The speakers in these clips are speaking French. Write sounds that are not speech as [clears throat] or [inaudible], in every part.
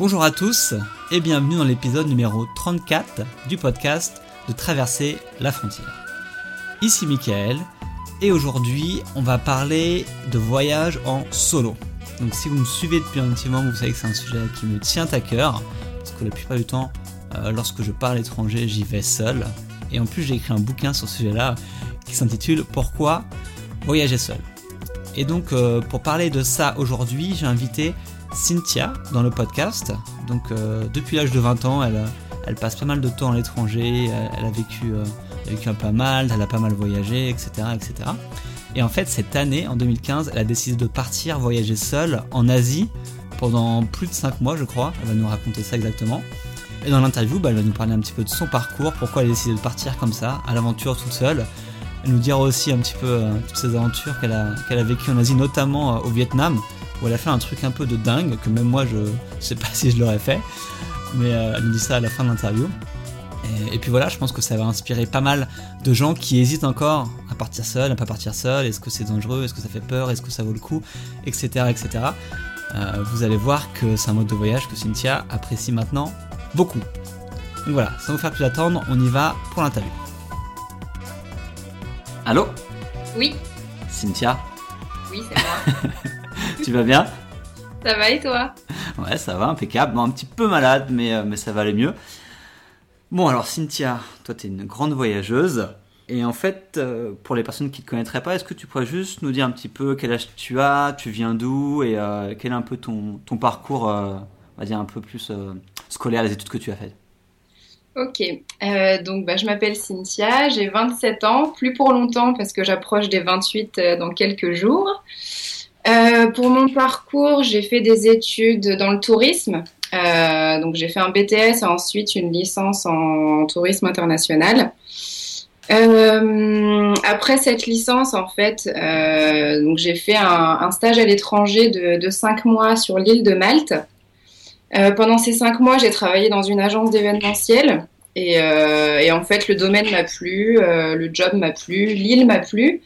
Bonjour à tous et bienvenue dans l'épisode numéro 34 du podcast de Traverser la frontière. Ici Michael et aujourd'hui on va parler de voyage en solo. Donc si vous me suivez depuis un petit moment, vous savez que c'est un sujet qui me tient à cœur parce que la plupart du temps, euh, lorsque je parle étranger, j'y vais seul. Et en plus j'ai écrit un bouquin sur ce sujet-là qui s'intitule Pourquoi voyager seul? Et donc euh, pour parler de ça aujourd'hui, j'ai invité Cynthia dans le podcast. Donc euh, depuis l'âge de 20 ans, elle, passe pas mal de temps à l'étranger, elle, a vécu, euh, un peu mal, elle a pas mal voyagé, etc., etc. Et en fait, cette année, en 2015, elle a décidé de partir voyager seule en Asie pendant plus de 5 mois, je crois. Elle va nous raconter ça exactement. Et dans l'interview, bah, elle va nous parler un petit peu de son parcours, pourquoi elle a décidé de partir comme ça, à l'aventure toute seule. Elle nous dira aussi un petit peu euh, toutes ces aventures qu'elle a, qu'elle a vécues en Asie, notamment au Vietnam, où elle a fait un truc un peu de dingue, que même moi je [laughs] sais pas si je l'aurais fait, mais euh, elle nous dit ça à la fin de l'interview. Et, puis voilà, je pense que ça va inspirer pas mal de gens qui hésitent encore à partir seul, à pas partir seul, est-ce que c'est dangereux, est-ce que ça fait peur, est-ce que ça vaut le coup, etc. etc. Euh, vous allez voir que c'est un mode de voyage que Cynthia apprécie maintenant beaucoup. Donc voilà, sans vous faire plus attendre, on y va pour l'interview. Allô? Oui. Cynthia? Oui, c'est moi. [laughs] tu vas bien Ça va et toi Ouais, ça va, impeccable. Bon, un petit peu malade, mais, euh, mais ça va aller mieux. Bon, alors Cynthia, toi, tu es une grande voyageuse. Et en fait, euh, pour les personnes qui ne te connaîtraient pas, est-ce que tu pourrais juste nous dire un petit peu quel âge tu as, tu viens d'où et euh, quel est un peu ton, ton parcours, on va dire un peu plus scolaire, les études que tu as faites? Ok, donc bah, je m'appelle Cynthia, j'ai 27 ans, plus pour longtemps parce que j'approche des 28 dans quelques jours. Euh, pour mon parcours, j'ai fait des études dans le tourisme. Euh, donc j'ai fait un BTS et ensuite une licence en tourisme international. Euh, après cette licence, en fait, euh, donc j'ai fait un, stage à l'étranger de, de cinq mois sur l'île de Malte. Euh, pendant ces cinq mois, j'ai travaillé dans une agence d'événementiel et, et, en fait, le domaine m'a plu, le job m'a plu, l'île m'a plu.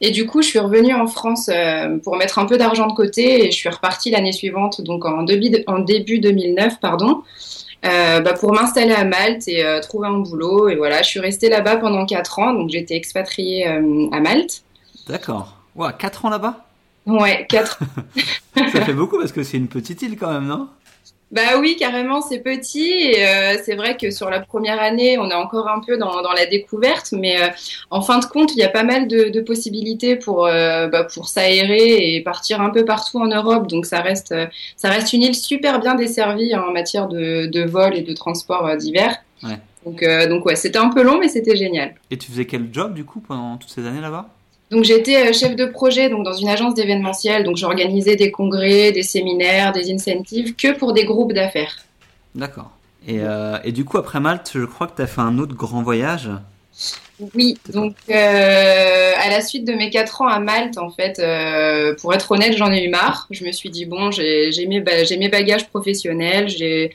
Et du coup, je suis revenue en France euh, pour mettre un peu d'argent de côté et je suis repartie l'année suivante, donc en début, en début 2009, pardon, euh, bah, pour m'installer à Malte et euh, trouver un boulot. Et voilà, je suis restée là-bas pendant 4 ans, donc j'étais expatriée euh, à Malte. D'accord. Ouais, 4 ans là-bas? Ouais, 4 [laughs] Ça fait beaucoup parce que c'est une petite île quand même, non? Bah oui, carrément, c'est petit. Et euh, c'est vrai que sur la première année, on est encore un peu dans, dans la découverte, mais euh, en fin de compte, il y a pas mal de, de possibilités pour euh, bah, pour s'aérer et partir un peu partout en Europe. Donc ça reste ça reste une île super bien desservie en matière de, de vol et de transport divers. Ouais. Donc donc ouais, c'était un peu long, mais c'était génial. Et tu faisais quel job du coup pendant toutes ces années là-bas? Donc j'étais chef de projet donc dans une agence d'événementiel, donc j'organisais des congrès, des séminaires, des incentives que pour des groupes d'affaires. D'accord. Et, euh, et, du coup après Malte, je crois que tu as fait un autre grand voyage. Oui, donc euh, à la suite de mes quatre ans à Malte, en fait, euh, pour être honnête, j'en ai eu marre. Je me suis dit bon, j'ai mes, mes, bagages professionnels, j'ai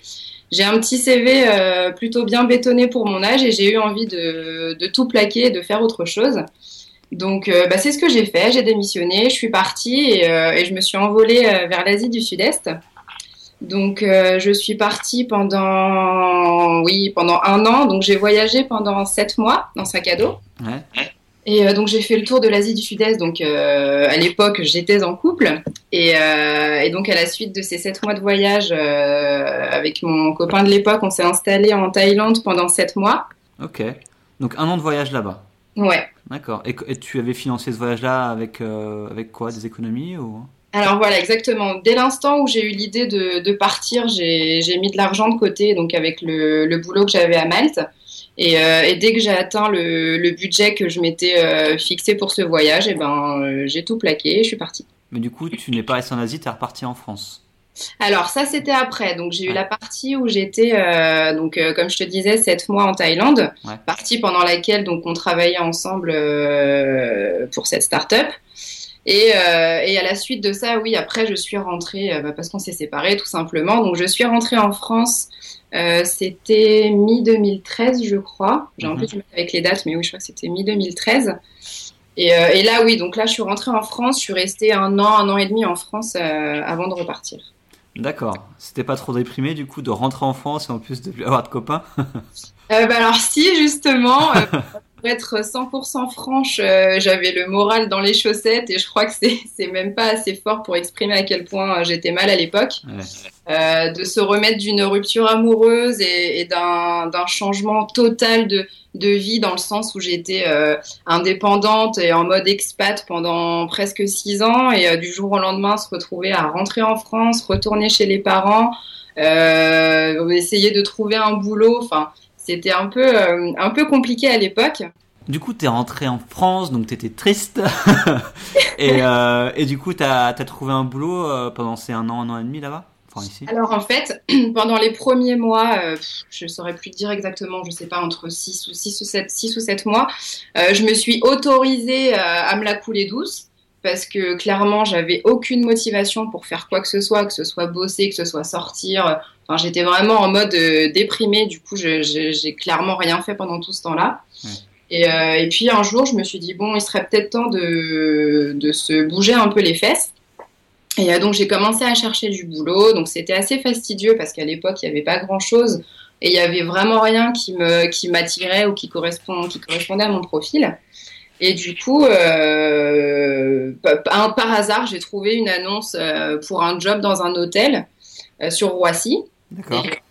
j'ai un petit CV euh, plutôt bien bétonné pour mon âge et j'ai eu envie de, de, tout plaquer et de faire autre chose. Donc, euh, bah, c'est ce que j'ai fait. J'ai démissionné, je suis partie et, euh, et je me suis envolée euh, vers l'Asie du Sud-Est. Donc, je suis partie pendant, oui, pendant un an. Donc, j'ai voyagé pendant sept mois dans sac à dos. Ouais. Et donc, j'ai fait le tour de l'Asie du Sud-Est. Donc, à l'époque, j'étais en couple. Et, et, donc, à la suite de ces sept mois de voyage, avec mon copain de l'époque, on s'est installé en Thaïlande pendant sept mois. Ok. Donc, un an de voyage là-bas. Ouais. D'accord. Et, et, tu avais financé ce voyage-là avec, euh, avec quoi? Des économies ou... Alors voilà, exactement. Dès l'instant où j'ai eu l'idée de, de, partir, j'ai mis de l'argent de côté, donc avec le, le boulot que j'avais à Malte. Et, euh, et dès que j'ai atteint le, le, budget que je m'étais euh, fixé pour ce voyage, et eh ben, j'ai tout plaqué et je suis partie. Mais du coup, tu n'es pas resté en Asie, tu es reparti en France? Alors ça c'était après, donc j'ai eu la partie où j'étais euh, donc euh, comme je te disais sept mois en Thaïlande, ouais. partie pendant laquelle donc on travaillait ensemble euh, pour cette start-up. Et, et, à la suite de ça, oui, après je suis rentrée bah, parce qu'on s'est séparés tout simplement. Donc je suis rentrée en France. c'était mi 2013, je crois. J'ai un peu du mal avec les dates, mais oui, je crois que c'était mi 2013. Et, et, là, oui, donc là, je suis rentrée en France. Je suis restée un an, un an et demi en France avant de repartir. D'accord. C'était pas trop déprimé du coup de rentrer en France et en plus de plus avoir de copains [laughs] euh, bah alors si justement, euh, [laughs] pour être 100% franche, euh, j'avais le moral dans les chaussettes et je crois que c'est même pas assez fort pour exprimer à quel point j'étais mal à l'époque. de se remettre d'une rupture amoureuse et, et d'un changement total de, de vie dans le sens où j'étais indépendante et en mode expat pendant presque six ans et du jour au lendemain se retrouver à rentrer en France, retourner chez les parents, essayer de trouver un boulot. Enfin, c'était un peu, euh, un peu compliqué à l'époque. Du coup, tu es rentré en France, donc tu étais triste. [laughs] et, euh, et, du coup, tu as, trouvé un boulot euh, pendant ces un an, un an et demi là-bas? Enfin. Alors en fait, [clears throat] pendant les premiers mois, je ne saurais plus dire exactement, je ne sais pas, entre 6 ou, 6 ou, 7, 6 ou 7 mois, je me suis autorisée à me la couler douce parce que clairement, j'avais aucune motivation pour faire quoi que ce soit, que ce soit bosser, que ce soit sortir. Enfin, j'étais vraiment en mode euh, déprimé. Du coup, j'ai clairement rien fait pendant tout ce temps-là. Et, euh, et, puis un jour, je me suis dit bon, il serait peut-être temps de, de, se bouger un peu les fesses. Et euh, donc j'ai commencé à chercher du boulot. Donc c'était assez fastidieux parce qu'à l'époque, il n'y avait pas grand-chose et il y avait vraiment rien qui me qui m'attirait ou qui correspond qui correspondait à mon profil. Et du coup, euh, par hasard, j'ai trouvé une annonce pour un job dans un hôtel sur Roissy.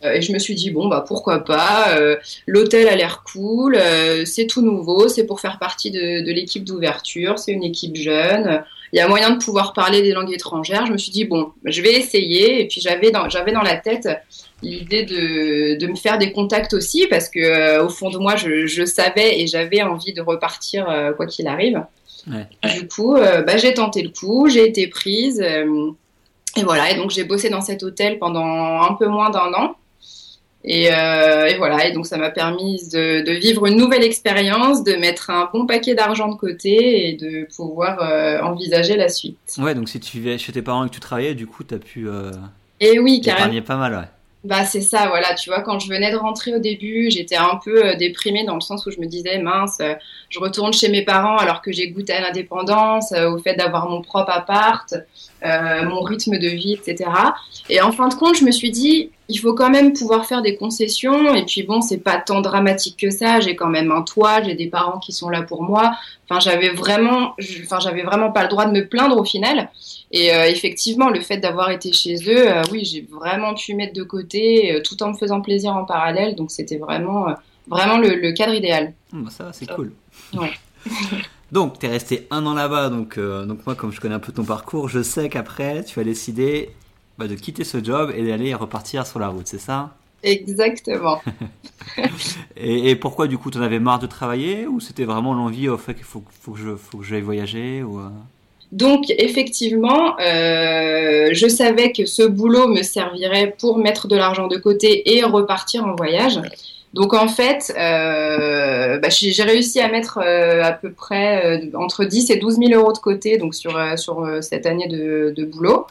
Et, je me suis dit bon bah pourquoi pas. L'hôtel a l'air cool, c'est tout nouveau, c'est pour faire partie de, de l'équipe d'ouverture, c'est une équipe jeune. Il y a moyen de pouvoir parler des langues étrangères. Je me suis dit bon, je vais essayer. Et puis j'avais dans j'avais dans la tête l'idée de, de, me faire des contacts aussi parce que euh, au fond de moi je, je savais et j'avais envie de repartir euh, quoi qu'il arrive. Du coup, euh, bah, j'ai tenté le coup, j'ai été prise et voilà. Et donc j'ai bossé dans cet hôtel pendant un peu moins d'un an. Et, et, voilà, et donc ça m'a permis de, de, vivre une nouvelle expérience, de mettre un bon paquet d'argent de côté et de pouvoir envisager la suite. Ouais, donc si tu vivais chez tes parents et que tu travaillais, du coup, tu as pu. et oui, carrément. pas mal, ouais. Bah c'est ça, voilà, tu vois, quand je venais de rentrer au début, j'étais un peu euh, déprimée dans le sens où je me disais, mince, euh, je retourne chez mes parents alors que j'ai goûté à l'indépendance, euh, au fait d'avoir mon propre appart, mon rythme de vie, etc. Et en fin de compte, je me suis dit, il faut quand même pouvoir faire des concessions, et puis bon, c'est pas tant dramatique que ça, j'ai quand même un toit, j'ai des parents qui sont là pour moi, enfin j'avais vraiment, enfin j'avais vraiment pas le droit de me plaindre au final. Et euh, effectivement, le fait d'avoir été chez eux, euh, oui, j'ai vraiment pu mettre de côté, euh, tout en me faisant plaisir en parallèle. Donc c'était vraiment, vraiment le, cadre idéal. Bah ça, c'est cool. [laughs] donc, tu es resté un an là-bas. Donc, donc moi, comme je connais un peu ton parcours, je sais qu'après, tu as décidé bah, de quitter ce job et d'aller repartir sur la route, c'est ça? Exactement. [laughs] et, pourquoi du coup tu en avais marre de travailler ou c'était vraiment l'envie au fait qu'il faut, faut, que je faut que j'aille voyager ou donc effectivement, euh, je savais que ce boulot me servirait pour mettre de l'argent de côté et repartir en voyage. Donc en fait, euh, bah, j'ai réussi à mettre euh, à peu près entre 10 et 12 000 euros de côté donc sur, sur cette année de, de boulot.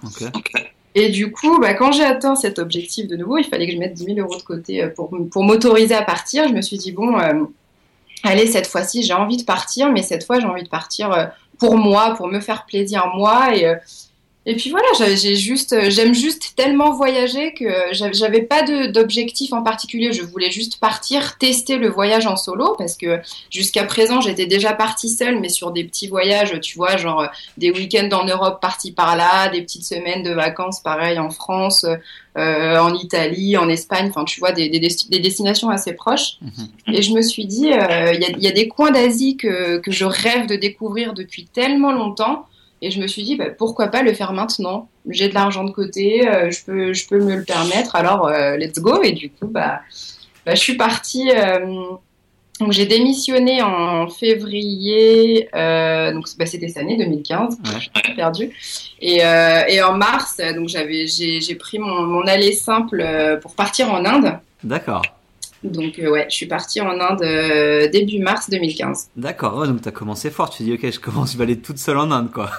Et du coup, bah, quand j'ai atteint cet objectif de nouveau, il fallait que je mette 10 000 euros de côté pour, pour m'autoriser à partir. Je me suis dit, bon, allez, cette fois-ci, j'ai envie de partir, mais cette fois, j'ai envie de partir pour moi, pour me faire plaisir moi. Et, euh, et puis voilà, j'ai juste, j'aime juste tellement voyager que j'avais pas d'objectif en particulier. Je voulais juste partir, tester le voyage en solo parce que jusqu'à présent j'étais déjà partie seule, mais sur des petits voyages, tu vois, genre des week-ends en Europe partis par là, des petites semaines de vacances pareil en France, euh, en Italie, en Espagne, enfin tu vois, des, des, des destinations assez proches. Mhm. Et je me suis dit, euh, il y, y, a des coins d'Asie que, que je rêve de découvrir depuis tellement longtemps. Et je me suis dit, bah, pourquoi pas le faire maintenant? J'ai de l'argent de côté, euh, je, peux, je peux me le permettre, alors let's go. Et du coup, bah, bah je suis partie donc j'ai démissionné en février, euh, donc bah, c'était cette année 2015, ouais. perdu. Et, euh, et, en mars, donc j'avais j'ai pris mon, mon aller simple euh, pour partir en Inde. D'accord. Donc euh, ouais, je suis partie en Inde euh, début mars 2015. D'accord, ouais, donc tu as commencé fort, tu dis ok, je commence, je vais aller toute seule en Inde quoi.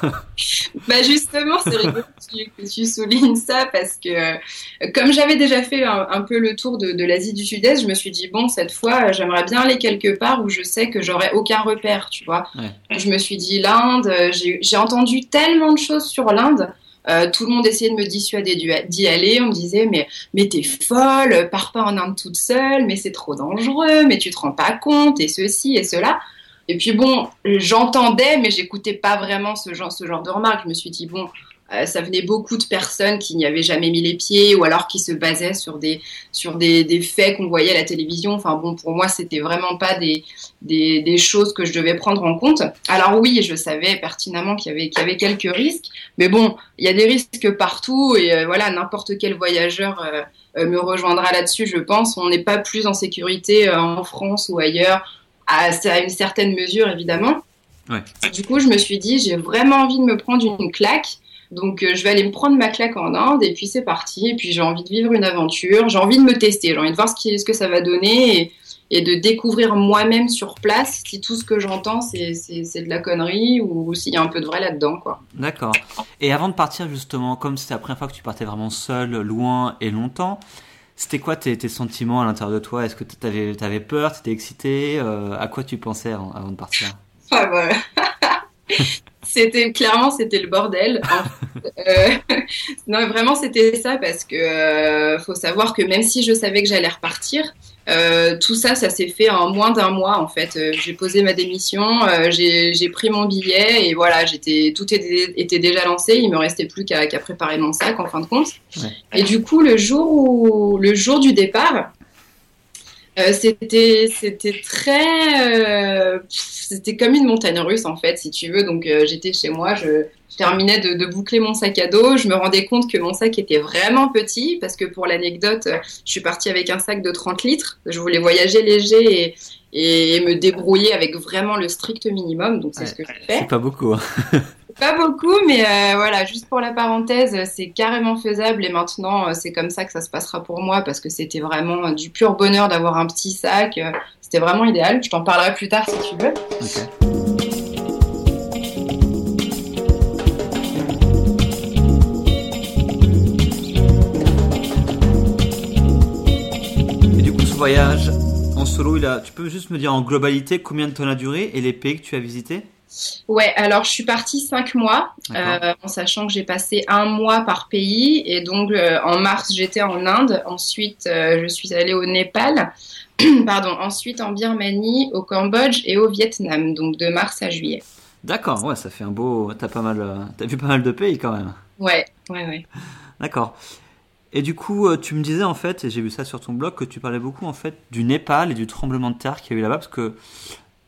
[laughs] bah justement, c'est rigolo que tu, soulignes ça parce que euh, comme j'avais déjà fait un, peu le tour de, de l'Asie du Sud-Est, je me suis dit bon, cette fois, j'aimerais bien aller quelque part où je sais que j'aurai aucun repère, tu vois. Je me suis dit l'Inde, j'ai entendu tellement de choses sur l'Inde Euh, tout le monde essayait de me dissuader d'y aller. On me disait mais mais t'es folle, pars pas en Inde toute seule, mais c'est trop dangereux, mais tu te rends pas compte et ceci et cela. Et puis bon, j'entendais, mais j'écoutais pas vraiment ce genre ce genre de remarques. Je me suis dit bon, euh, ça venait beaucoup de personnes qui n'y avaient jamais mis les pieds ou alors qui se basaient sur des, sur des, des faits qu'on voyait à la télévision. Enfin bon, pour moi, c'était vraiment pas des, des, des, choses que je devais prendre en compte. Alors oui, je savais pertinemment qu'il y avait, qu'il y avait quelques risques, mais bon, il y a des risques partout et euh, voilà, n'importe quel voyageur euh, me rejoindra là-dessus, je pense. On n'est pas plus en sécurité en France ou ailleurs, à, à une certaine mesure évidemment. Ouais. Du coup, je me suis dit, j'ai vraiment envie de me prendre une claque donc euh, je vais aller me prendre ma claque en Inde et puis c'est parti. Et puis j'ai envie de vivre une aventure, j'ai envie de me tester, j'ai envie de voir ce, qui, ce que ça va donner et, de découvrir moi-même sur place si tout ce que j'entends c'est, de la connerie ou, s'il y a un peu de vrai là-dedans. quoi. D'accord. Et avant de partir justement, comme c'était la première fois que tu partais vraiment seul, loin et longtemps, c'était quoi tes, sentiments à l'intérieur de toi? Est-ce que tu avais, avais peur, tu étais excité? Euh, À quoi tu pensais avant, de partir? Ah, voilà. [laughs] c'était clairement c'était le bordel. [laughs] euh, [laughs] non, vraiment c'était ça parce que euh, faut savoir que même si je savais que j'allais repartir, euh, tout ça, ça s'est fait en moins d'un mois en fait. J'ai posé ma démission, j'ai pris mon billet et voilà, j'étais tout était, était, déjà lancé. Il me restait plus qu'à préparer mon sac en fin de compte. Et du coup, le jour où le jour du départ, euh, c'était c'était très euh, c'était comme une montagne russe en fait si tu veux. Donc euh, j'étais chez moi je, terminais de, de, boucler mon sac à dos. Je me rendais compte que mon sac était vraiment petit parce que pour l'anecdote je suis partie avec un sac de 30 litres. Je voulais voyager léger et, et me débrouiller avec vraiment le strict minimum. Donc c'est ce que je fais c'est pas beaucoup hein. [laughs] Pas beaucoup, mais euh, voilà, juste pour la parenthèse, c'est carrément faisable et maintenant euh, c'est comme ça que ça se passera pour moi parce que c'était vraiment du pur bonheur d'avoir un petit sac. Euh, c'était vraiment idéal. Je t'en parlerai plus tard si tu veux. Et du coup, ce voyage en solo, il a... tu peux juste me dire en globalité combien de temps a duré et les pays que tu as visités? Ouais, alors je suis partie cinq mois, euh, en sachant que j'ai passé un mois par pays. Et donc euh, en mars, j'étais en Inde. Ensuite, euh, je suis allée au Népal. [clears throat] Pardon. Ensuite en Birmanie, au Cambodge et au Vietnam. Donc de mars à juillet. D'accord. Ouais, ça fait un beau. T'as pas mal. T'as vu pas mal de pays quand même. Ouais, ouais, ouais. D'accord. Et du coup, tu me disais en fait, et j'ai vu ça sur ton blog, que tu parlais beaucoup en fait du Népal et du tremblement de terre qu'il y a eu là-bas, parce que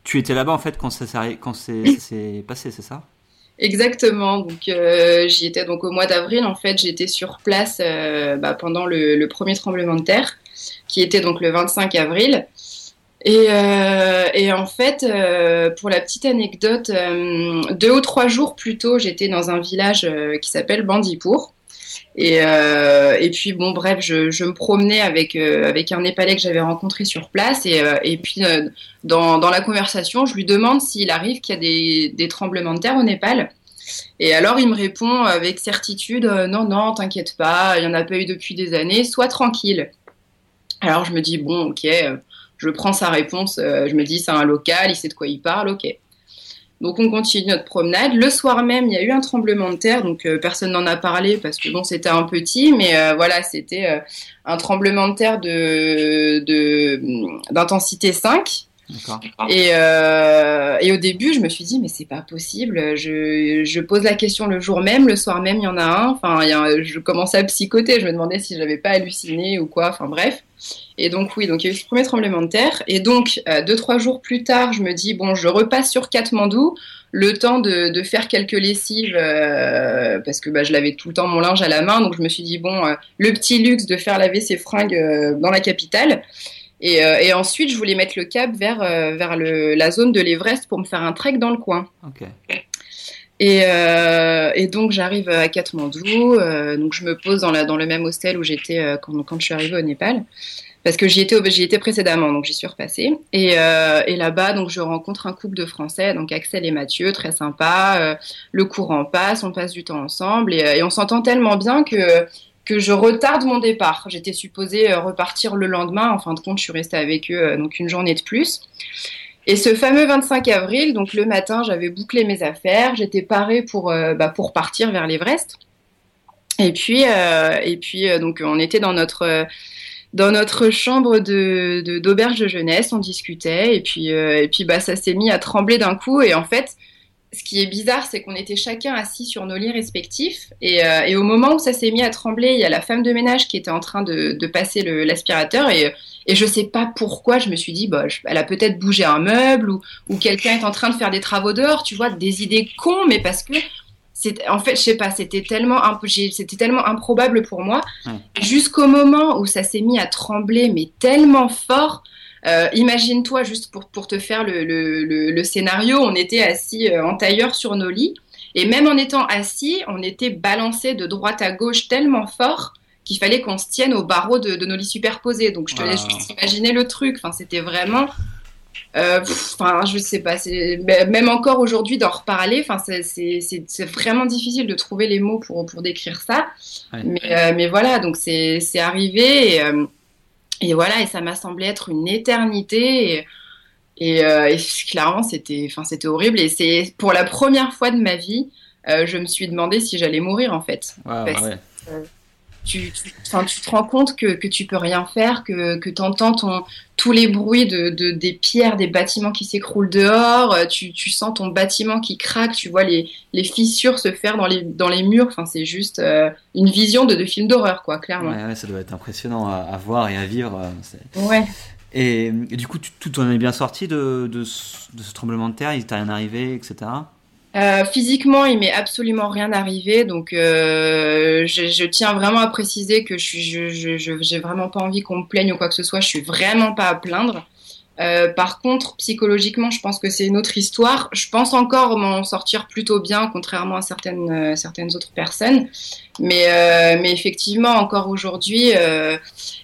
tu étais là-bas en fait quand ça s'est passé, c'est ça? Exactement. Donc euh, j'y étais donc au mois d'avril. En fait, j'étais sur place euh, bah, pendant le, premier tremblement de terre, qui était donc le 25 avril. Et, euh, et en fait, pour la petite anecdote, deux ou trois jours plus tôt, j'étais dans un village qui s'appelle Bandipur. Et, euh, et puis bon, bref, je, me promenais avec euh, avec un Népalais que j'avais rencontré sur place et, euh, et puis dans, dans la conversation, je lui demande s'il arrive qu'il y a des, des tremblements de terre au Népal. Et alors il me répond avec certitude non non, t'inquiète pas, il y en a pas eu depuis des années, sois tranquille. Alors je me dis bon ok, je prends sa réponse, je me dis c'est un local, il sait de quoi il parle, ok. Donc on continue notre promenade. Le soir même, il y a eu un tremblement de terre, donc euh, personne n'en a parlé parce que bon, c'était un petit, mais euh, voilà, c'était euh, un tremblement de terre de d'intensité 5. Et, et au début, je me suis dit, mais c'est pas possible. Je, pose la question le jour même, le soir même, il y en a un. Enfin, je commençais à psychoter. Je me demandais si j'avais pas halluciné ou quoi. Enfin, bref. Et donc oui, donc il y a eu ce premier tremblement de terre. Et donc euh, deux trois jours plus tard, je me dis bon, je repasse sur Katmandou, le temps de, faire quelques lessives euh, parce que bah, je lavais tout le temps mon linge à la main. Donc je me suis dit bon, euh, le petit luxe de faire laver ses fringues euh, dans la capitale. Et, et, ensuite, je voulais mettre le cap vers vers le, la zone de l'Everest pour me faire un trek dans le coin. Okay. Et, euh, et, donc j'arrive à Katmandou, euh, donc je me pose dans, la, dans le même hostel où j'étais quand, quand, je suis arrivée au Népal parce que j'y étais, j'y étais précédemment, donc j'y suis repassée. Et, euh, et là-bas, donc je rencontre un couple de Français, donc Axel et Mathieu, très sympa. Euh, le courant passe, on passe du temps ensemble et, et on s'entend tellement bien que que je retarde mon départ. J'étais supposée euh, repartir le lendemain. En fin de compte, je suis restée avec eux euh, donc une journée de plus. Et ce fameux 25 avril, donc le matin, j'avais bouclé mes affaires, j'étais parée pour euh, bah, pour partir vers l'Everest. Et puis, et puis donc on était dans notre dans notre chambre de d'auberge de, jeunesse, on discutait et puis et puis bah ça s'est mis à trembler d'un coup et en fait ce qui est bizarre, c'est qu'on était chacun assis sur nos lits respectifs. Et, euh, et au moment où ça s'est mis à trembler, il y a la femme de ménage qui était en train de, de passer l'aspirateur. Et, et je sais pas pourquoi, je me suis dit, bah, elle a peut-être bougé un meuble ou, ou quelqu'un est en train de faire des travaux dehors. Tu vois, des idées cons, mais parce que en fait, je sais pas, c'était tellement, c'était tellement improbable pour moi. Jusqu'au moment où ça s'est mis à trembler, mais tellement fort euh, imagine-toi, juste pour, pour te faire le, le, le, scénario, on était assis euh, en tailleur sur nos lits. Et même en étant assis, on était balancé de droite à gauche tellement fort qu'il fallait qu'on se tienne au barreau de, de, nos lits superposés. Donc je te laisse juste imaginer le truc. Enfin, c'était vraiment. Euh, enfin, je sais pas. Même encore aujourd'hui d'en reparler. Enfin, c'est vraiment difficile de trouver les mots pour pour décrire ça. Mais, euh, mais voilà. Donc c'est arrivé. Et, euh, et voilà, et ça m'a semblé être une éternité. Et, euh, clairement, c'était, enfin, c'était horrible. Et c'est pour la première fois de ma vie, euh, je me suis demandé si j'allais mourir en fait. Tu, tu, tu, te rends compte que, que tu peux rien faire, que, que tu entends tous les bruits de, de, des pierres, des bâtiments qui s'écroulent dehors, euh, tu, tu sens ton bâtiment qui craque, tu vois les, les fissures se faire dans les, dans les murs. Enfin, c'est juste euh, une vision de, de film d'horreur, quoi, clairement. Ouais, ça doit être impressionnant à, à voir et à vivre. Euh, ouais. Et, du coup, tu, tout en es bien sorti de, de, de ce tremblement de terre, il t'est rien arrivé, etc. Euh, physiquement, il m'est absolument rien arrivé, donc euh, je, je, tiens vraiment à préciser que je suis, je, j'ai vraiment pas envie qu'on me plaigne ou quoi que ce soit. Je suis vraiment pas à plaindre. Euh, par contre, psychologiquement, je pense que c'est une autre histoire. Je pense encore m'en sortir plutôt bien, contrairement à certaines euh, certaines autres personnes. Mais euh, mais effectivement, encore aujourd'hui,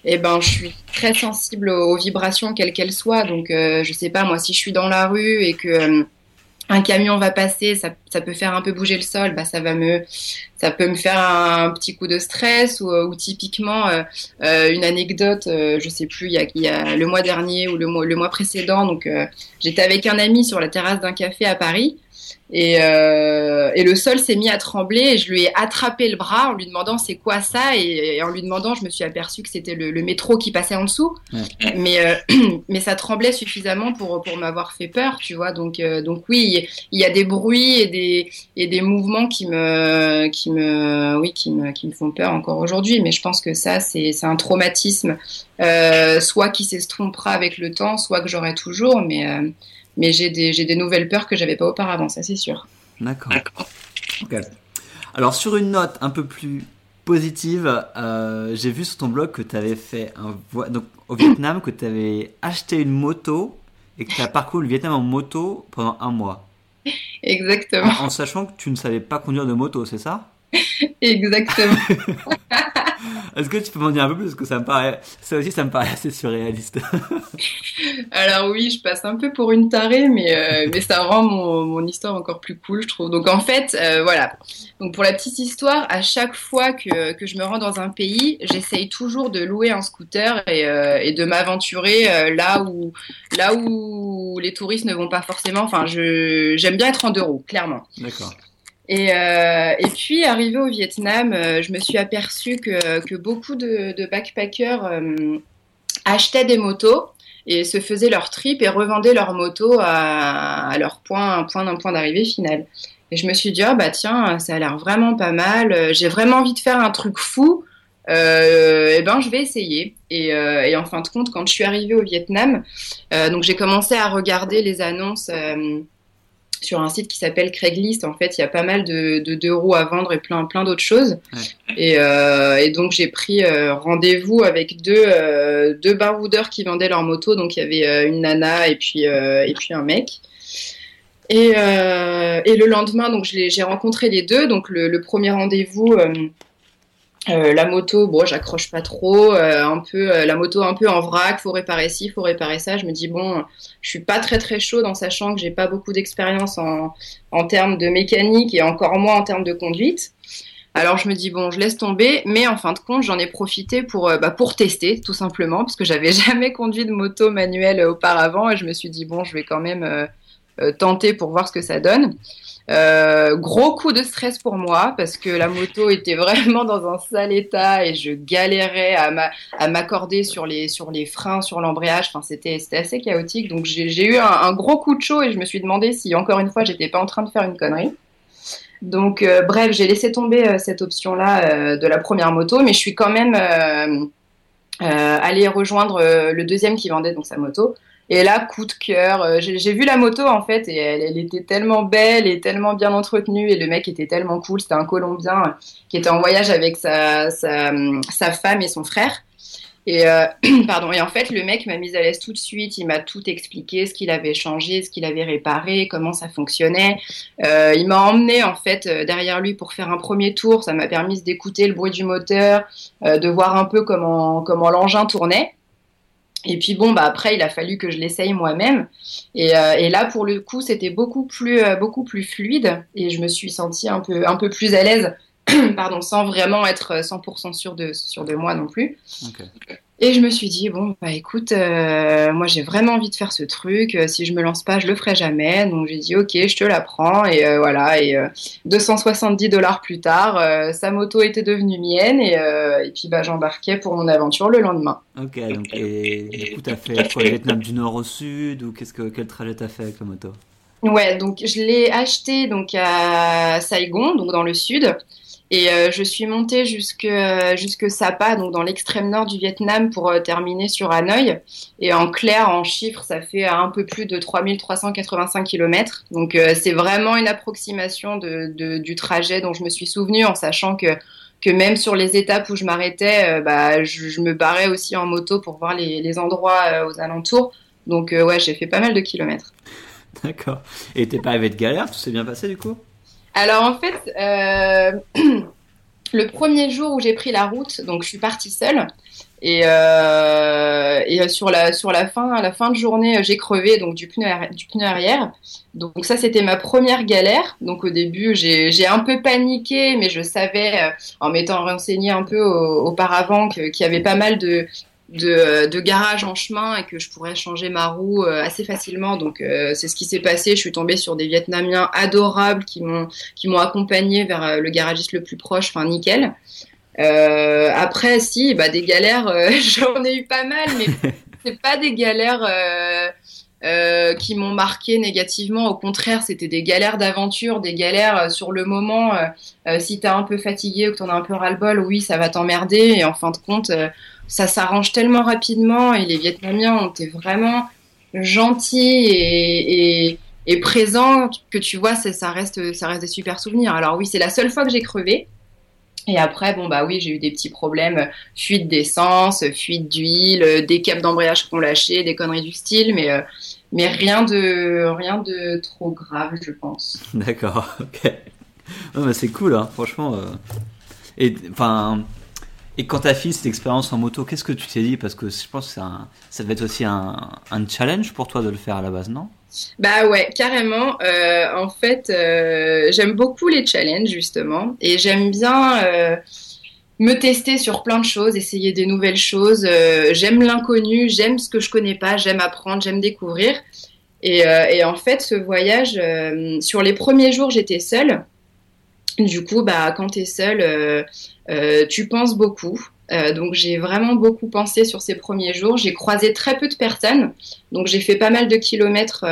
eh ben, je suis très sensible aux, aux vibrations, quelles qu'elles soient. Donc, je sais pas moi, si je suis dans la rue et que un camion va passer, ça, ça, peut faire un peu bouger le sol, bah ça va me, ça peut me faire un, petit coup de stress ou, ou typiquement euh, euh une anecdote, euh, je sais plus, il y, a, il a, le mois dernier ou le mois, le mois précédent, donc euh, j'étais avec un ami sur la terrasse d'un café à Paris et, euh, et, le sol s'est mis à trembler et je lui ai attrapé le bras en lui demandant c'est quoi ça et, en lui demandant je me suis aperçu que c'était le, le, métro qui passait en dessous. Mais euh, [clears throat] mais ça tremblait suffisamment pour pour m'avoir fait peur tu vois. Donc euh, donc oui il y a des bruits et des et des mouvements qui me qui me oui qui me qui me font peur encore aujourd'hui. Mais je pense que ça c'est c'est un traumatisme soit qui s'estompera avec le temps soit que j'aurai toujours. Mais mais j'ai des, des, nouvelles peurs que j'avais pas auparavant, ça c'est sûr. D'accord. Alors sur une note un peu plus positive, euh, j'ai vu sur ton blog que tu avais fait un donc au Vietnam que tu avais acheté une moto et que tu as parcouru le Vietnam en moto pendant un mois. Exactement. En, en sachant que tu ne savais pas conduire de moto, c'est ça? [laughs] Exactement. [laughs] Est-ce que tu peux m'en dire un peu plus? Parce que ça me paraît, ça aussi, ça me paraît assez surréaliste. [laughs] Alors oui, je passe un peu pour une tarée, mais, euh, mais ça rend mon, mon, histoire encore plus cool, je trouve. Donc en fait, euh, voilà. Donc pour la petite histoire, à chaque fois que, que je me rends dans un pays, j'essaye toujours de louer un scooter et, euh, et de m'aventurer là où là où les touristes ne vont pas forcément. Enfin, je j'aime bien être en deux roues, clairement. D'accord. Et, euh, et, puis, arrivé au Vietnam, euh, je me suis aperçue que, que beaucoup de, backpackers euh, achetaient des motos et se faisaient leur trip et revendaient leurs motos à, leur point, point d'un point d'arrivée final. Et je me suis dit, oh, bah tiens, ça a l'air vraiment pas mal. J'ai vraiment envie de faire un truc fou. Et ben je vais essayer. Et, en fin de compte, quand je suis arrivée au Vietnam, donc j'ai commencé à regarder les annonces sur un site qui s'appelle Craigslist. En fait, il y a pas mal de, de deux roues à vendre et plein, plein d'autres choses. Ouais. Et, euh, et, donc, j'ai pris euh, rendez-vous avec deux, euh, deux baroudeurs qui vendaient leur moto. Donc, il y avait euh, une nana et puis, et puis un mec. Et, et le lendemain, donc, j'ai rencontré les deux. Donc, le, le premier rendez-vous, euh, la moto, bon, j'accroche pas trop, euh, un peu euh, la moto un peu en vrac, faut réparer ci, faut réparer ça. Je me dis bon, je suis pas très très chaud en sachant que j'ai pas beaucoup d'expérience en, en termes de mécanique et encore moins en termes de conduite. Alors je me dis bon, je laisse tomber, mais en fin de compte, j'en ai profité pour bah, pour tester tout simplement parce que j'avais [laughs] jamais conduit de moto manuelle auparavant et je me suis dit bon, je vais quand même tenter pour voir ce que ça donne. Euh, gros coup de stress pour moi parce que la moto était [laughs] vraiment dans un sale état et je galérais à m'accorder sur les, sur les freins, sur l'embrayage. Enfin, c'était assez chaotique. Donc j'ai eu un, gros coup de chaud et je me suis demandé si encore une fois j'étais pas en train de faire une connerie. Donc euh, bref, j'ai laissé tomber euh, cette option-là de la première moto, mais je suis quand même allée rejoindre le deuxième qui vendait donc sa moto. Et là, coup de cœur, euh, j'ai vu la moto en fait et elle, était tellement belle et tellement bien entretenue et le mec était tellement cool. C'était un Colombien qui était en voyage avec sa, sa, femme et son frère. Et euh, [clears throat] pardon. Et en fait, le mec m'a mise à l'aise tout de suite. Il m'a tout expliqué, ce qu'il avait changé, ce qu'il avait réparé, comment ça fonctionnait. Euh, il m'a emmené en fait derrière lui pour faire un premier tour. Ça m'a permis d'écouter le bruit du moteur, de voir un peu comment comment l'engin tournait. Et puis bon, bah après, il a fallu que je l'essaye moi-même. Et, euh, là, pour le coup, c'était beaucoup plus, euh, beaucoup plus fluide. Et je me suis sentie un peu, un peu plus à l'aise, [clears throat] pardon, sans vraiment être 100% sûr de, sûr de moi non plus. Et je me suis dit, bon, bah écoute, euh, moi j'ai vraiment envie de faire ce truc. Euh, si je me lance pas, je le ferai jamais. Donc j'ai dit, ok, je te la prends. Et euh, voilà, et 270 dollars plus tard, sa moto était devenue mienne. Et, et puis bah, j'embarquais pour mon aventure le lendemain. Ok, donc et, du coup, tu as fait quoi, le Vietnam du nord au sud Ou qu'est-ce que, quel trajet tu as fait avec la moto? Ouais, donc je l'ai acheté donc à Saigon, donc dans le sud. Et euh, je suis montée jusque, jusque Sapa, donc dans l'extrême nord du Vietnam, pour euh, terminer sur Hanoï. Et en clair, en chiffres, ça fait un peu plus de 3385 km. Donc euh, c'est vraiment une approximation du trajet dont je me suis souvenue, en sachant que que même sur les étapes où je m'arrêtais, bah, je, me barrais aussi en moto pour voir les, les endroits aux alentours. Donc ouais, j'ai fait pas mal de kilomètres. D'accord. Et t'es pas arrivé de galère? Tout s'est bien passé du coup? Alors en fait, euh, [clears throat] le premier jour où j'ai pris la route, donc je suis partie seule. Et, euh, et sur la fin la fin de journée j'ai crevé donc du pneu du arrière donc ça c'était ma première galère donc au début j'ai un peu paniqué mais je savais euh, en m'étant renseigné un peu auparavant qu'il y avait pas mal de de, garage en chemin et que je pourrais changer ma roue euh, assez facilement. Donc euh, c'est ce qui s'est passé. Je suis tombée sur des Vietnamiens adorables qui m'ont qui m'ont accompagné vers euh, le garagiste le plus proche. Enfin nickel. après si bah des galères [laughs] j'en ai eu pas mal mais [laughs] c'est pas des galères qui m'ont marqué négativement. Au contraire, c'était des galères d'aventure, des galères sur le moment. si t'es un peu fatigué ou que t'en as un peu ras-le-bol, oui, ça va t'emmerder. Et en fin de compte, ça s'arrange tellement rapidement et les Vietnamiens ont été vraiment gentils et, présents que tu vois, ça reste, des super souvenirs. Alors oui, c'est la seule fois que j'ai crevé. Et après, bon bah oui, j'ai eu des petits problèmes, fuite d'essence, fuite d'huile, des câbles d'embrayage qui ont lâché, des conneries du style, mais euh, rien de trop grave, je pense. [laughs] D'accord, ok. c'est cool, hein, franchement. Euh. Et enfin, et quand tu as fini cette expérience en moto, qu'est-ce que tu t'es dit? Parce que je pense que ça devait être aussi un, challenge pour toi de le faire à la base, non? Bah ouais, carrément. Euh, en fait, euh, j'aime beaucoup les challenges, justement. Et j'aime bien euh, me tester sur plein de choses, essayer des nouvelles choses. j'aime l'inconnu, j'aime ce que je connais pas, j'aime apprendre, j'aime découvrir. Et, et, en fait, ce voyage, sur les premiers jours, j'étais seule. Du coup, bah, quand tu es seule, tu penses beaucoup. Euh, donc j'ai vraiment beaucoup pensé sur ces premiers jours. J'ai croisé très peu de personnes, donc j'ai fait pas mal de kilomètres.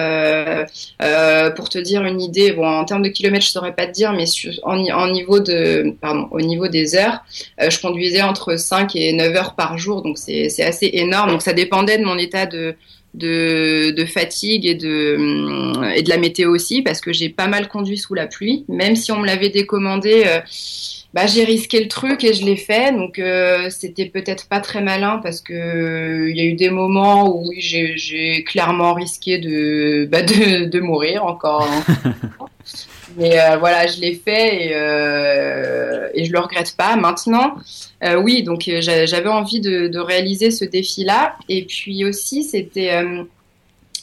pour te dire une idée, bon en termes de kilomètres je saurais pas te dire, mais en, niveau de, pardon, au niveau des heures, je conduisais entre 5 et 9 heures par jour, donc c'est assez énorme. Donc ça dépendait de mon état de de, fatigue et de, et de la météo aussi, parce que j'ai pas mal conduit sous la pluie. Même si on me l'avait décommandé, euh, bah, j'ai risqué le truc et je l'ai fait. Donc euh, c'était peut-être pas très malin parce que il y a eu des moments où j'ai clairement risqué de, bah, de, de mourir encore. [laughs] Mais euh, voilà, je l'ai fait et, euh, et je le regrette pas. Maintenant, euh, oui, donc euh, j'avais envie de, de, réaliser ce défi-là. Et puis aussi, c'était euh,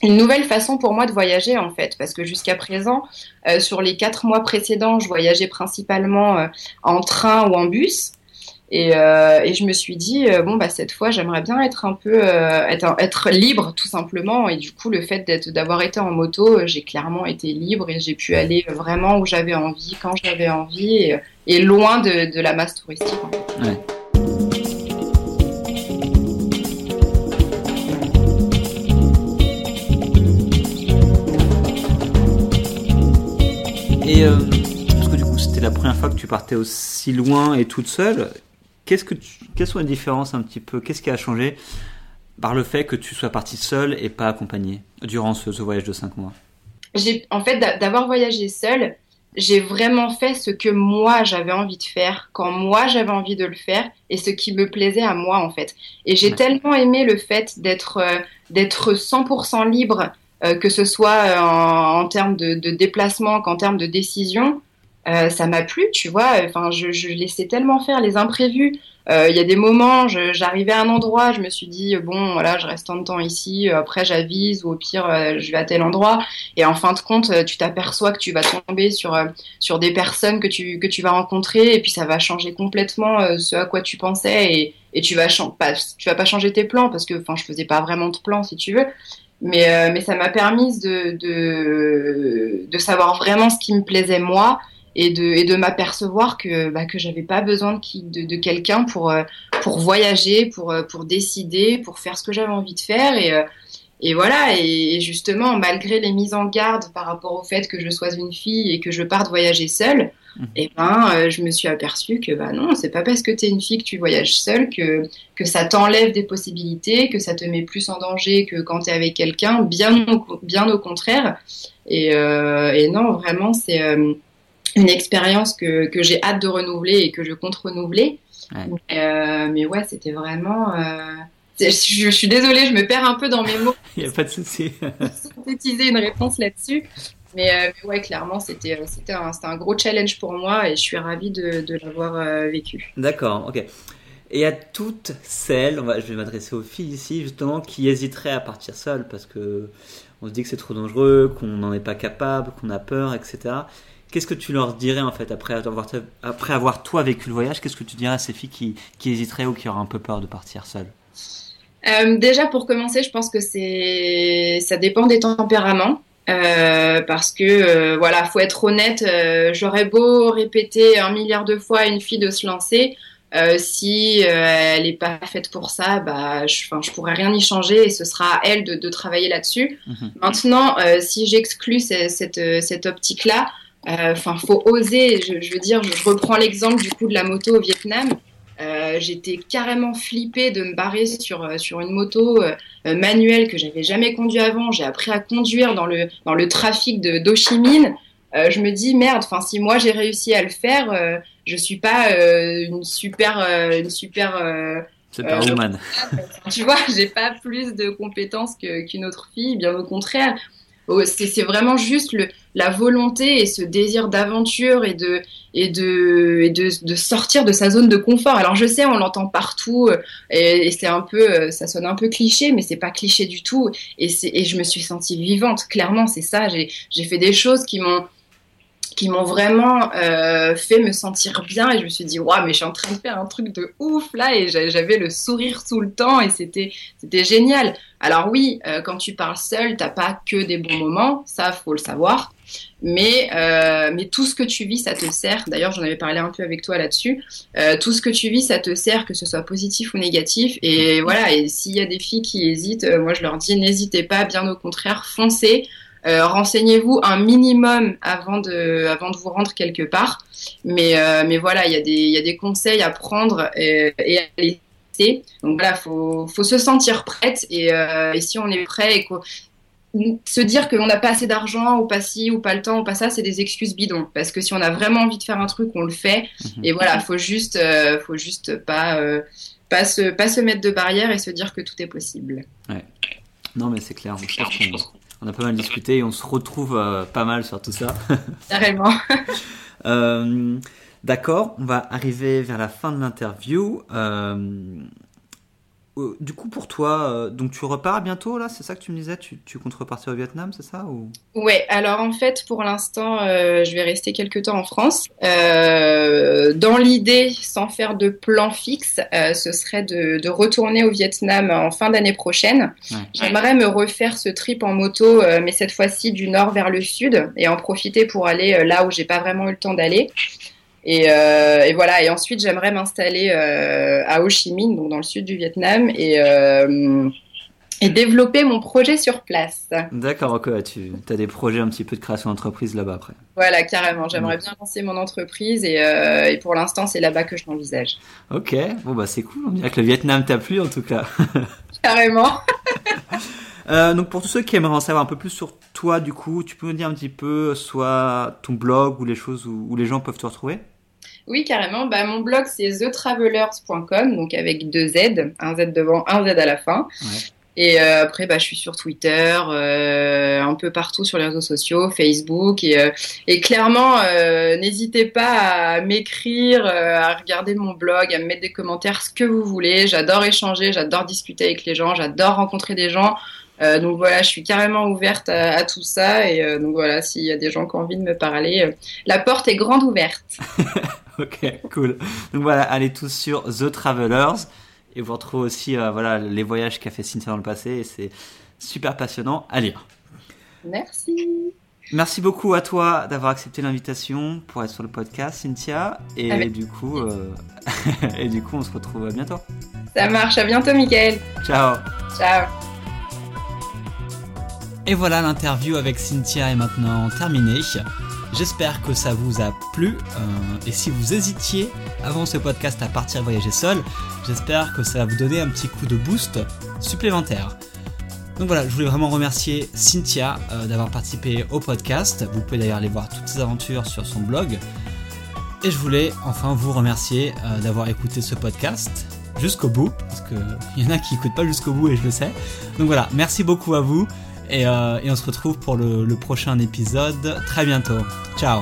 une nouvelle façon pour moi de voyager en fait, parce que jusqu'à présent, sur les quatre mois précédents, je voyageais principalement en train ou en bus. Et, euh, je me suis dit, euh, bon, bah, cette fois, j'aimerais bien être un peu, euh, être, libre, tout simplement. Et du coup, le fait d'avoir été en moto, j'ai clairement été libre et j'ai pu aller vraiment où j'avais envie, quand j'avais envie, et, loin de, de, la masse touristique. Ouais. Première fois que tu partais aussi loin et toute seule. Qu'est-ce que quelles sont les différences un petit peu Qu'est-ce qui a changé par le fait que tu sois partie seule et pas accompagnée durant ce, voyage de 5 mois? En fait, d'avoir voyagé seule, j'ai vraiment fait ce que moi j'avais envie de faire, quand moi j'avais envie de le faire et ce qui me plaisait à moi en fait. Et j'ai tellement aimé le fait d'être euh, d'être 100% libre, euh, que ce soit euh, en, termes de, de déplacement qu'en termes de décision, euh, ça m'a plu, tu vois. Enfin, je, je, laissais tellement faire les imprévus. Euh, il y a des moments, j'arrivais à un endroit, je me suis dit bon, voilà, je reste tant de temps ici. Après, j'avise ou au pire, euh, je vais à tel endroit. Et en fin de compte, tu t'aperçois que tu vas tomber sur sur des personnes que tu que tu vas rencontrer et puis ça va changer complètement ce à quoi tu pensais et, et tu vas pas tu vas pas changer tes plans parce que enfin, je faisais pas vraiment de plans si tu veux. Mais, mais ça m'a permis de, de, de savoir vraiment ce qui me plaisait moi et de, et de m'apercevoir que, bah, que j'avais pas besoin de, de, de quelqu'un pour, euh, pour voyager, pour, euh, pour décider, pour faire ce que j'avais envie de faire. Et, euh, et voilà, et justement, malgré les mises en garde par rapport au fait que je sois une fille et que je parte voyager seule, mmh. et eh ben, je me suis aperçue que bah non, c'est pas parce que tu es une fille que tu voyages seule que, que ça t'enlève des possibilités, que ça te met plus en danger que quand tu es avec quelqu'un, bien, bien au contraire. Et, et non, vraiment, c'est une expérience que, que j'ai hâte de renouveler et que je compte renouveler. Euh, mais ouais, c'était vraiment. Euh, je, suis désolée, je me perds un peu dans mes mots. [laughs] Il n'y a pas de souci. synthétiser une réponse là-dessus. Mais, euh, mais, ouais, clairement, c'était c'était un, un, gros challenge pour moi et je suis ravie de, de l'avoir vécu. D'accord, ok. Et à toutes celles, on va, je vais m'adresser aux filles ici justement, qui hésiteraient à partir seules parce que on se dit que c'est trop dangereux, qu'on n'en est pas capable, qu'on a peur, etc. Qu'est-ce que tu leur dirais en fait après avoir, après avoir toi vécu le voyage? Qu'est-ce que tu dirais à ces filles qui, qui hésiteraient ou qui auraient un peu peur de partir seules? Euh, Déjà pour commencer, je pense que c'est ça dépend des tempéraments. Euh, parce que euh, voilà, faut être honnête. Euh, j'aurais beau répéter un milliard de fois à une fille de se lancer, si elle n'est pas faite pour ça, bah, je, je pourrais rien y changer et ce sera à elle de, de travailler là-dessus. Mhm. Maintenant, si j'exclus cette, cette, cette euh, enfin, faut oser. Je, veux dire, je reprends l'exemple du coup de la moto au Vietnam. Euh, j'étais carrément flippée de me barrer sur euh, sur une moto manuelle que j'avais jamais conduit avant. J'ai appris à conduire dans le dans le trafic de Chi Minh. je me dis merde. Enfin, si moi j'ai réussi à le faire, je suis pas une super une super Superwoman. [laughs] tu vois, j'ai pas plus de compétences qu'une autre fille, bien au contraire. C'est vraiment juste le, la volonté et ce désir d'aventure et de sortir de sa zone de confort. Alors je sais, on l'entend partout euh, et, et c'est un peu, euh, ça sonne un peu cliché, mais c'est pas cliché du tout. Et, et je me suis sentie vivante. Clairement, c'est ça. J'ai fait des choses qui m'ont qui m'ont vraiment euh, fait me sentir bien et je me suis dit waouh mais je suis en train de faire un truc de ouf là et j'avais le sourire tout le temps et c'était c'était génial. Alors oui euh, quand tu parles seul t'as pas que des bons moments ça faut le savoir. Mais euh, mais tout ce que tu vis ça te sert. D'ailleurs j'en avais parlé un peu avec toi là-dessus. Euh, tout ce que tu vis ça te sert que ce soit positif ou négatif. Et voilà et s'il y a des filles qui hésitent euh, moi je leur dis n'hésitez pas bien au contraire foncez euh, renseignez-vous un minimum avant de, avant de vous rendre quelque part. Mais, euh, mais voilà, il y, a des, y a des conseils à prendre et, et à laisser. Donc voilà, faut, faut se sentir prête et, euh, et si on est prêt et se dire qu'on n'a pas assez d'argent ou pas ci ou pas le temps ou pas ça, c'est des excuses bidons. Parce que si on a vraiment envie de faire un truc, on le fait. Mhm. Et voilà, faut juste, faut juste pas, pas se, pas se mettre de barrière et se dire que tout est possible. Ouais. Non, mais c'est clair. On on a pas mal discuté et on se retrouve euh, pas mal sur tout ça. [laughs] Carrément. euh, D'accord, on va arriver vers la fin de l'interview. Euh, euh, du coup, pour toi, euh, donc tu repars bientôt là, c'est ça que tu me disais? Tu, tu, comptes repartir au Vietnam, c'est ça ou... Ouais, alors en fait, pour l'instant, euh, je vais rester quelques temps en France. Dans l'idée, sans faire de plan fixe, ce serait de, de, retourner au Vietnam en fin d'année prochaine. Ouais. J'aimerais me refaire ce trip en moto, mais cette fois-ci du nord vers le sud, et en profiter pour aller là où j'ai pas vraiment eu le temps d'aller. Et, euh, et, voilà. Et ensuite, j'aimerais m'installer euh, à Ho Chi Minh, donc dans le sud du Vietnam, et, euh, et développer mon projet sur place. D'accord, ok. Tu as des projets un petit peu de création d'entreprise là-bas après. Voilà, carrément. J'aimerais bien lancer mon entreprise et, et pour l'instant, c'est là-bas que je l'envisage. Ok. Bon bah c'est cool. On dirait que le Vietnam t'a plu en tout cas. [laughs] carrément. [laughs] Euh, donc pour tous ceux qui aimeraient en savoir un peu plus sur toi, du coup, tu peux me dire un petit peu soit ton blog ou les choses où, où les gens peuvent te retrouver? Oui, carrément. Bah, mon blog, c'est thetravelers.com, donc avec deux Z, un Z devant, un Z à la fin. Ouais. Et euh, après, bah, je suis sur Twitter, euh, un peu partout sur les réseaux sociaux, Facebook. Et, euh, et clairement, n'hésitez pas à m'écrire, à regarder mon blog, à me mettre des commentaires, ce que vous voulez. J'adore échanger, j'adore discuter avec les gens, j'adore rencontrer des gens. Euh, donc voilà, je suis carrément ouverte à, à tout ça. Et euh, donc voilà, s'il y a des gens qui ont envie de me parler, euh, la porte est grande ouverte. [laughs] ok, cool. Donc voilà, allez tous sur The Travelers. Et vous retrouvez aussi voilà, les voyages qu'a fait Cynthia dans le passé. Et c'est super passionnant à lire. Merci. Merci beaucoup à toi d'avoir accepté l'invitation pour être sur le podcast, Cynthia. Et Avec du coup, [laughs] et du coup, on se retrouve bientôt. Ça marche. À bientôt, Michael. Ciao. Ciao. Et voilà, l'interview avec Cynthia est maintenant terminée. J'espère que ça vous a plu. Euh, et si vous hésitiez avant ce podcast à partir voyager seul, j'espère que ça va vous donner un petit coup de boost supplémentaire. Donc voilà, je voulais vraiment remercier Cynthia euh, d'avoir participé au podcast. Vous pouvez d'ailleurs aller voir toutes ses aventures sur son blog. Et je voulais enfin vous remercier euh, d'avoir écouté ce podcast jusqu'au bout, parce qu'il [laughs] y en a qui n'écoutent pas jusqu'au bout et je le sais. Donc voilà, merci beaucoup à vous. Et, euh, et on se retrouve pour le prochain épisode très bientôt. Ciao